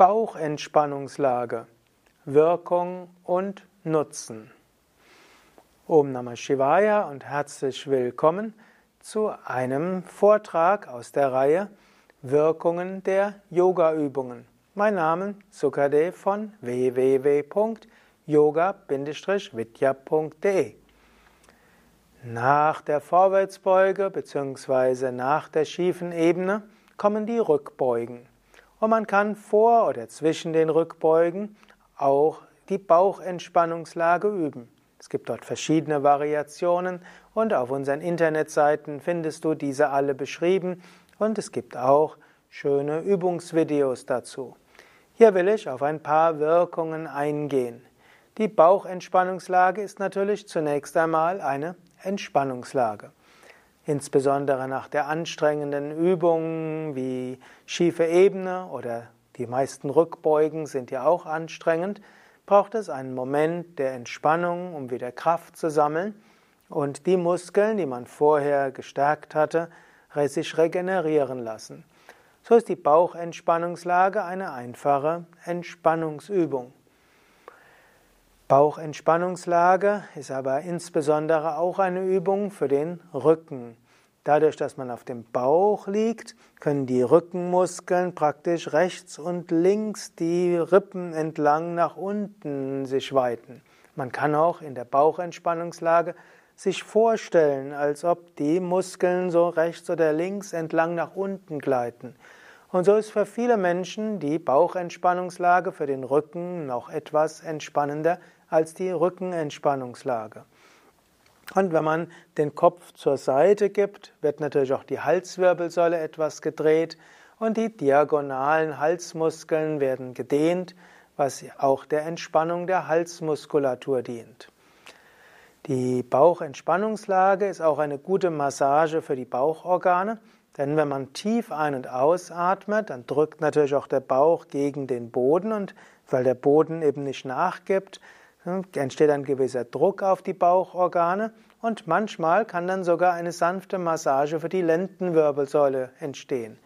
Bauchentspannungslage. Wirkung und Nutzen. Om Namah Shivaya und herzlich willkommen zu einem Vortrag aus der Reihe Wirkungen der Yoga-Übungen. Mein Name Sukadev von www.yoga-vidya.de Nach der Vorwärtsbeuge bzw. nach der schiefen Ebene kommen die Rückbeugen. Und man kann vor oder zwischen den Rückbeugen auch die Bauchentspannungslage üben. Es gibt dort verschiedene Variationen und auf unseren Internetseiten findest du diese alle beschrieben und es gibt auch schöne Übungsvideos dazu. Hier will ich auf ein paar Wirkungen eingehen. Die Bauchentspannungslage ist natürlich zunächst einmal eine Entspannungslage. Insbesondere nach der anstrengenden Übung wie schiefe Ebene oder die meisten Rückbeugen sind ja auch anstrengend, braucht es einen Moment der Entspannung, um wieder Kraft zu sammeln und die Muskeln, die man vorher gestärkt hatte, sich regenerieren lassen. So ist die Bauchentspannungslage eine einfache Entspannungsübung. Bauchentspannungslage ist aber insbesondere auch eine Übung für den Rücken. Dadurch, dass man auf dem Bauch liegt, können die Rückenmuskeln praktisch rechts und links die Rippen entlang nach unten sich weiten. Man kann auch in der Bauchentspannungslage sich vorstellen, als ob die Muskeln so rechts oder links entlang nach unten gleiten. Und so ist für viele Menschen die Bauchentspannungslage für den Rücken noch etwas entspannender als die Rückenentspannungslage. Und wenn man den Kopf zur Seite gibt, wird natürlich auch die Halswirbelsäule etwas gedreht und die diagonalen Halsmuskeln werden gedehnt, was auch der Entspannung der Halsmuskulatur dient. Die Bauchentspannungslage ist auch eine gute Massage für die Bauchorgane, denn wenn man tief ein- und ausatmet, dann drückt natürlich auch der Bauch gegen den Boden und weil der Boden eben nicht nachgibt, entsteht ein gewisser Druck auf die Bauchorgane und manchmal kann dann sogar eine sanfte Massage für die Lendenwirbelsäule entstehen.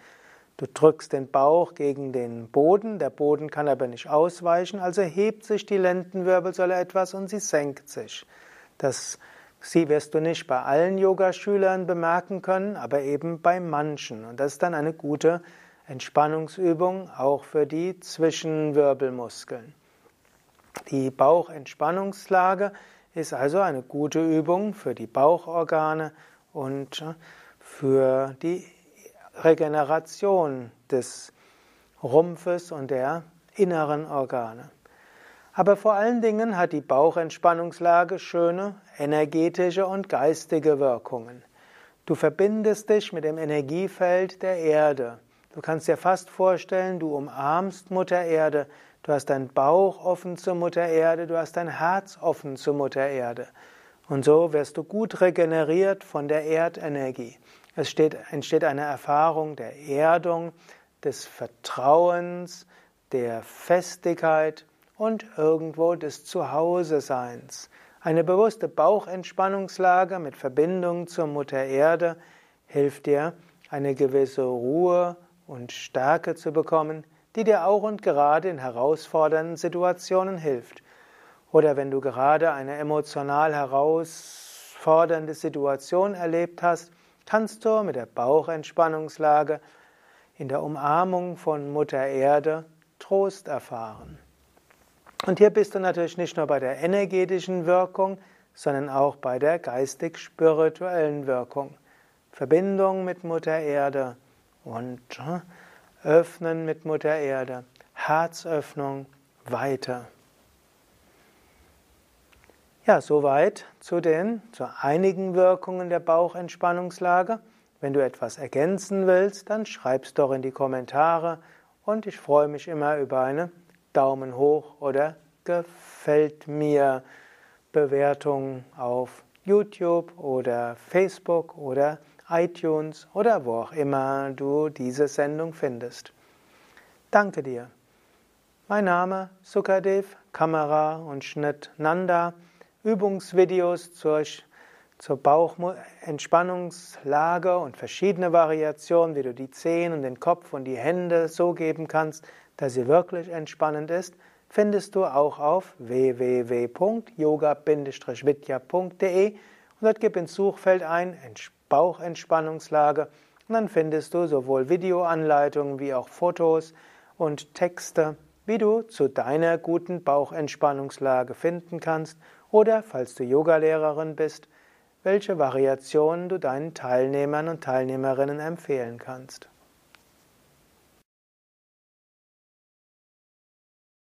Du drückst den Bauch gegen den Boden, der Boden kann aber nicht ausweichen, also hebt sich die Lendenwirbelsäule etwas und sie senkt sich. Das sie wirst du nicht bei allen Yogaschülern bemerken können, aber eben bei manchen. Und das ist dann eine gute Entspannungsübung auch für die Zwischenwirbelmuskeln. Die Bauchentspannungslage ist also eine gute Übung für die Bauchorgane und äh, für die Regeneration des Rumpfes und der inneren Organe. Aber vor allen Dingen hat die Bauchentspannungslage schöne energetische und geistige Wirkungen. Du verbindest dich mit dem Energiefeld der Erde. Du kannst dir fast vorstellen, du umarmst Mutter Erde, Du hast deinen Bauch offen zur Mutter Erde, du hast dein Herz offen zur Mutter Erde. Und so wirst du gut regeneriert von der Erdenergie. Es steht, entsteht eine Erfahrung der Erdung, des Vertrauens, der Festigkeit und irgendwo des Zuhause-Seins. Eine bewusste Bauchentspannungslage mit Verbindung zur Mutter Erde hilft dir, eine gewisse Ruhe und Stärke zu bekommen, die dir auch und gerade in herausfordernden Situationen hilft. Oder wenn du gerade eine emotional herausfordernde Situation erlebt hast, kannst du mit der Bauchentspannungslage in der Umarmung von Mutter Erde Trost erfahren. Und hier bist du natürlich nicht nur bei der energetischen Wirkung, sondern auch bei der geistig-spirituellen Wirkung. Verbindung mit Mutter Erde und Öffnen mit Mutter Erde. Herzöffnung weiter. Ja, soweit zu den, zu einigen Wirkungen der Bauchentspannungslage. Wenn du etwas ergänzen willst, dann schreib's doch in die Kommentare und ich freue mich immer über eine Daumen hoch oder gefällt mir Bewertung auf YouTube oder Facebook oder iTunes oder wo auch immer du diese Sendung findest. Danke dir. Mein Name Sukadev, Kamera und Schnitt Nanda, Übungsvideos zur, zur Bauchentspannungslage und verschiedene Variationen, wie du die Zehen und den Kopf und die Hände so geben kannst, dass sie wirklich entspannend ist, findest du auch auf www.yoga-vidya.de und dort gib ins Suchfeld ein Bauchentspannungslage und dann findest du sowohl Videoanleitungen wie auch Fotos und Texte, wie du zu deiner guten Bauchentspannungslage finden kannst oder, falls du Yogalehrerin bist, welche Variationen du deinen Teilnehmern und Teilnehmerinnen empfehlen kannst.